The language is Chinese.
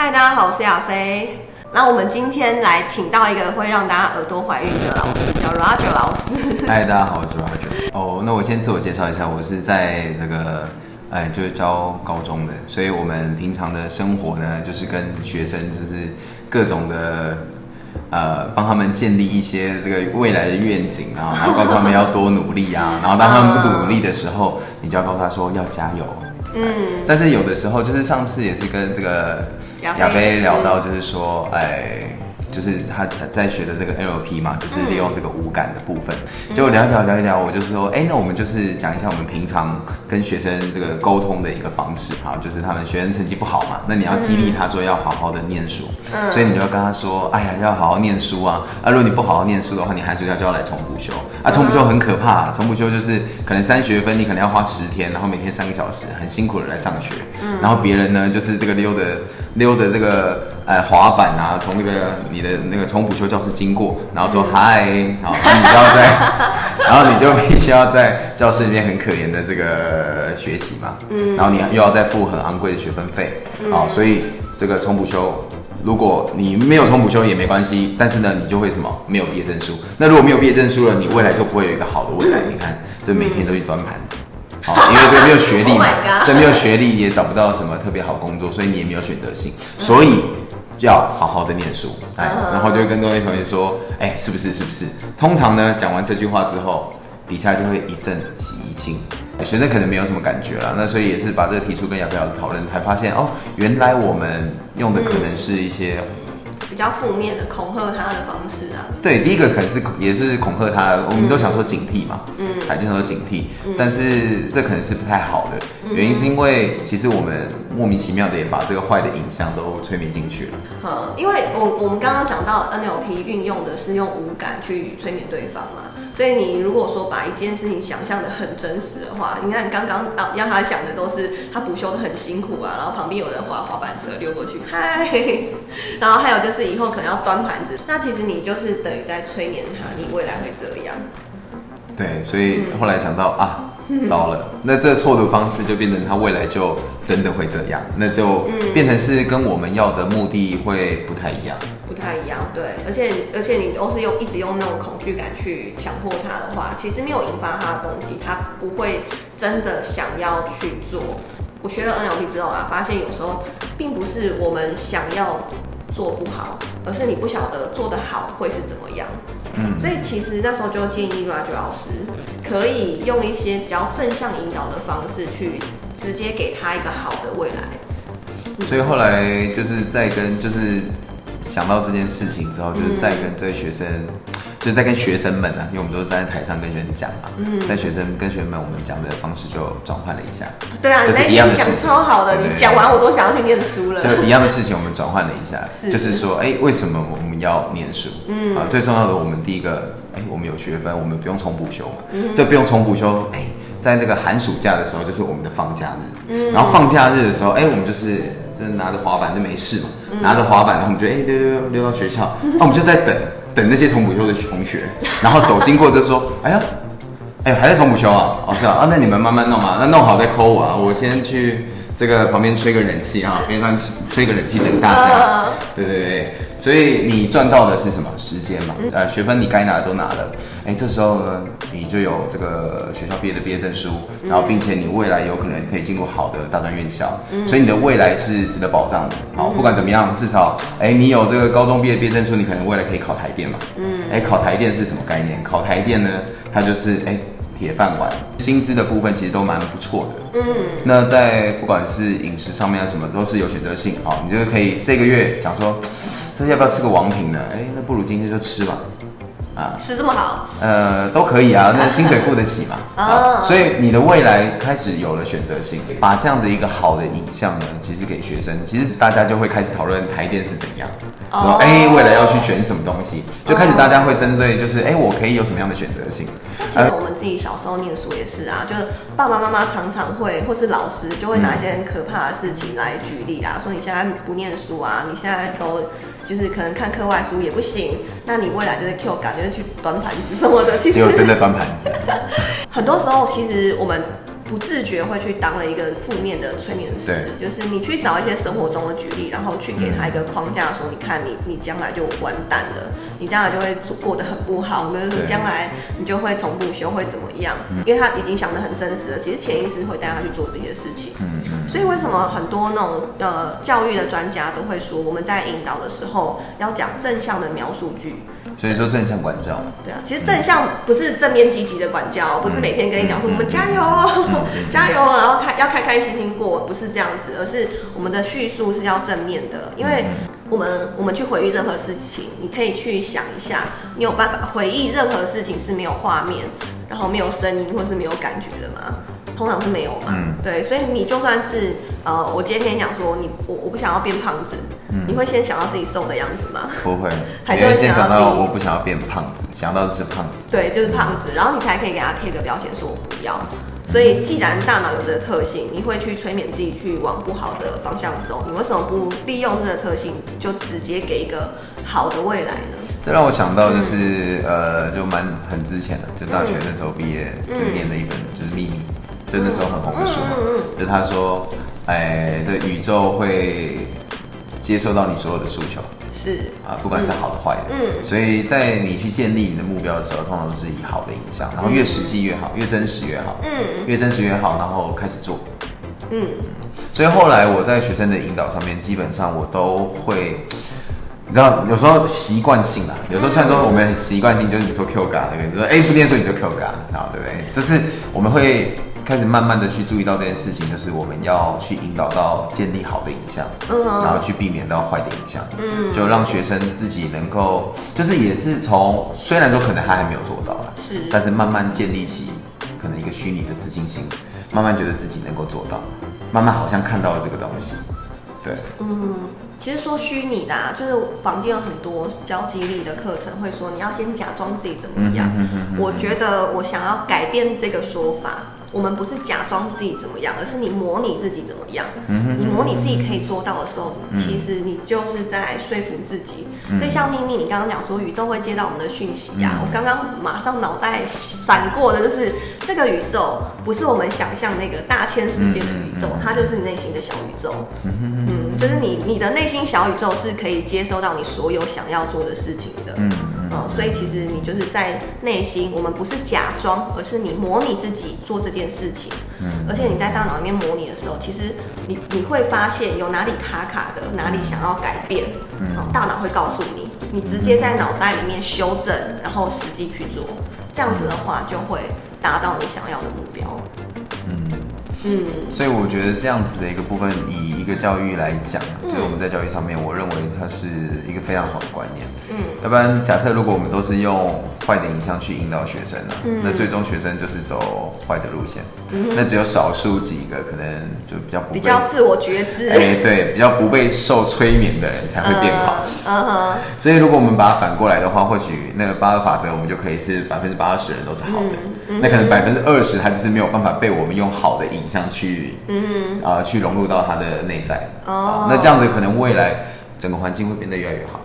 嗨，大家好，我是亚飞。那我们今天来请到一个会让大家耳朵怀孕的老师，叫 Roger 老师。嗨，大家好，我是 Roger。哦，那我先自我介绍一下，我是在这个，哎，就是教高中的，所以我们平常的生活呢，就是跟学生就是各种的，呃，帮他们建立一些这个未来的愿景啊，然后告诉他们要多努力啊，然后当他们不努力的时候，你就要告诉他说要加油。嗯，但是有的时候就是上次也是跟这个亚飞聊到，就是说，哎。就是他在学的这个 NLP 嘛，就是利用这个五感的部分，就聊一聊聊一聊，我就说，哎，那我们就是讲一下我们平常跟学生这个沟通的一个方式啊，就是他们学生成绩不好嘛，那你要激励他说要好好的念书，所以你就要跟他说，哎呀，要好好念书啊，啊，如果你不好好念书的话，你寒暑假就要来重补修，啊，重补修很可怕，重补修就是可能三学分，你可能要花十天，然后每天三个小时，很辛苦的来上学，然后别人呢就是这个溜着溜着这个呃滑板啊，从那个。你的那个从补修教室经过，然后说嗨，好，你就要在，然后你就必须要在教室里面很可怜的这个学习嘛，嗯，然后你又要再付很昂贵的学分费，好，所以这个重补修，如果你没有重补修也没关系，但是呢，你就会什么？没有毕业证书，那如果没有毕业证书了，你未来就不会有一个好的未来。你看，这每天都去端盘子，好，因为对没有学历嘛，对没有学历也找不到什么特别好工作，所以你也没有选择性，所以。要好好的念书，哎，然后就会跟各位同学说，哎，是不是？是不是？通常呢，讲完这句话之后，底下就会一阵寂静，学生可能没有什么感觉了。那所以也是把这个提出跟亚飞老师讨论，才发现哦，原来我们用的可能是一些。比较负面的恐吓他的方式啊，对，第一个可能是也是恐吓他，我们都想说警惕嘛，嗯，还经常说警惕，但是这可能是不太好的，原因是因为其实我们莫名其妙的也把这个坏的影像都催眠进去了。嗯，因为我我们刚刚讲到 NLP 运用的是用五感去催眠对方嘛。所以你如果说把一件事情想象的很真实的话，你看刚刚让让他想的都是他补修的很辛苦啊，然后旁边有人滑滑板车溜过去，嗨，然后还有就是以后可能要端盘子，那其实你就是等于在催眠他，你未来会这样。对，所以后来想到啊，糟了，那这错的方式就变成他未来就真的会这样，那就变成是跟我们要的目的会不太一样。不太一样，对，而且而且你都是用一直用那种恐惧感去强迫他的话，其实没有引发他的动机，他不会真的想要去做。我学了 NLP 之后啊，发现有时候并不是我们想要做不好，而是你不晓得做得好会是怎么样。嗯，所以其实那时候就建议 Roger 老师可以用一些比较正向引导的方式去直接给他一个好的未来。所以后来就是在跟就是。想到这件事情之后，就是在跟这些学生，就是在跟学生们呢，因为我们都是站在台上跟学生讲嘛，在学生跟学生们，我们讲的方式就转换了一下。对啊，你一样讲超好的，你讲完我都想要去念书了。就一样的事情，我们转换了一下，就是说，哎，为什么我们要念书？嗯，啊，最重要的，我们第一个，哎，我们有学分，我们不用重补修嘛。嗯，这不用重补修，哎，在那个寒暑假的时候，就是我们的放假日。嗯，然后放假日的时候，哎，我们就是。就拿着滑板就没事嘛，拿着滑板，然后我们就哎溜溜溜到学校，那我们就在等 等那些重补修的同学，然后走经过就说，哎呀，哎还在重补修啊？哦是啊，啊那你们慢慢弄嘛，那弄好再扣我啊，我先去。这个旁边吹个冷气啊，边上吹个冷气等大家。对对对，所以你赚到的是什么时间嘛？呃，学分你该拿的都拿了。哎，这时候呢，你就有这个学校毕业的毕业证书，然后并且你未来有可能可以进入好的大专院校，所以你的未来是值得保障的。好，不管怎么样，至少哎，你有这个高中毕业毕业证书，你可能未来可以考台电嘛。嗯。哎，考台电是什么概念？考台电呢，它就是哎。铁饭碗，薪资的部分其实都蛮不错的。嗯，那在不管是饮食上面啊什么，都是有选择性。好，你就可以这个月想说，这要不要吃个王品呢？哎，那不如今天就吃吧。啊，吃这么好，呃，都可以啊，那薪水付得起嘛。啊，所以你的未来开始有了选择性，把这样的一个好的影像呢，其实给学生，其实大家就会开始讨论台电是怎样。哦，哎，未来要去选什么东西，就开始大家会针对，就是哎，我可以有什么样的选择性。其实我们自己小时候念书也是啊，就是爸爸妈妈常常会，或是老师就会拿一些很可怕的事情来举例啊，说你现在不念书啊，你现在都。就是可能看课外书也不行，那你未来就是 Q 感，就是去端盘子什么的。其实真的端盘子。很多时候，其实我们不自觉会去当了一个负面的催眠师，就是你去找一些生活中的举例，然后去给他一个框架，说你看你你将来就完蛋了，你将来就会过得很不好，比如说对将来你就会重不修会怎么样，因为他已经想得很真实了，其实潜意识会带他去做这些事情。嗯嗯，所以为什么很多那种呃教育的专家都会说，我们在引导的时候要讲正向的描述句。所以说正向管教，对啊，其实正向不是正面积极的管教，不是每天跟你讲说嗯我们加油。哦，加油，然后开要开开心心过，不是这样子，而是我们的叙述是要正面的，因为我们我们去回忆任何事情，你可以去想一下，你有办法回忆任何事情是没有画面，然后没有声音或是没有感觉的吗？通常是没有嘛，嗯。对，所以你就算是呃，我今天跟你讲说你我我不想要变胖子，你会先想到自己瘦的样子吗？不会，还是会先想到我不想要变胖子，想到的是胖子，对，就是胖子，然后你才可以给他贴个标签，说我不要。所以，既然大脑有这个特性，你会去催眠自己去往不好的方向走，你为什么不利用这个特性，就直接给一个好的未来呢？这让我想到就是、呃，就蛮很之前的，就大学嗯那时候毕业、就念了一本就是秘密，就那时候很红的书嘛，嗯嗯就他说，哎，这宇宙会接受到你所有的诉求。是，啊，不管是好的坏的，嗯。所以在你去建立你的目标的时候，通常都是以好的影响，然后越实际越好，越真实越好，嗯。越真实越好，然后开始做。嗯。所以后来我在学生的引导上面，基本上我都会，你知道，有时候习惯性啊，有时候虽然说我们很习惯性就是你说 Q 嘎，对不对？你说哎不念书你就 Q 嘎，啊对不对？这是我们会开始慢慢的去注意到这件事情，就是我们要去引导到建立好的影像，嗯。然后去避免到坏的影像，嗯。就让学生自己能够，就是也是从虽然说可能他还没有做到啦，是。但是慢慢建立起可能一个虚拟的自信心，慢慢觉得自己能够做到，慢慢好像看到了这个东西，对，嗯，其实说虚拟的、啊，就是房间有很多教激励的课程会说，你要先假装自己怎么样。我觉得我想要改变这个说法，我们不是假装自己怎么样，而是你模拟自己怎么样。嗯你模拟自己可以做到的时候，其实你就是在说服自己。嗯所以像秘密，你刚刚讲说宇宙会接到我们的讯息呀、嗯我刚刚马上脑袋闪过的就是这个宇宙不是我们想象那个大千世界的宇宙，它就是你内心的小宇宙。嗯，就是你你的内心小宇宙是可以接收到你所有想要做的事情的。嗯嗯嗯所以其实你就是在内心，我们不是假装，而是你模拟自己做这件事情。嗯而且你在大脑里面模拟的时候，其实你你会发现有哪里卡卡的，哪里想要改变，嗯嗯，大脑会告诉你，你直接在脑袋里面修正，然后实际去做，这样子的话就会达到你想要的目标。嗯。嗯所以我觉得这样子的一个部分，以一个教育来讲，嗯就是我们在教育上面，我认为它是一个非常好的观念。嗯要不然，假设如果我们都是用坏的影像去引导学生呢、嗯那最终学生就是走坏的路线。嗯那只有少数几个可能就比较不被比较自我觉知，哎、对，比较不被受催眠的人才会变好。嗯嗯哼，所以如果我们把它反过来的话，或许那个八二法则，我们就可以是百分之八十人都是好的，嗯那可能百分之二十它就是没有办法被我们用好的影像去，嗯啊、去融入到它的内在。哦啊那这样子可能未来整个环境会变得越来越好。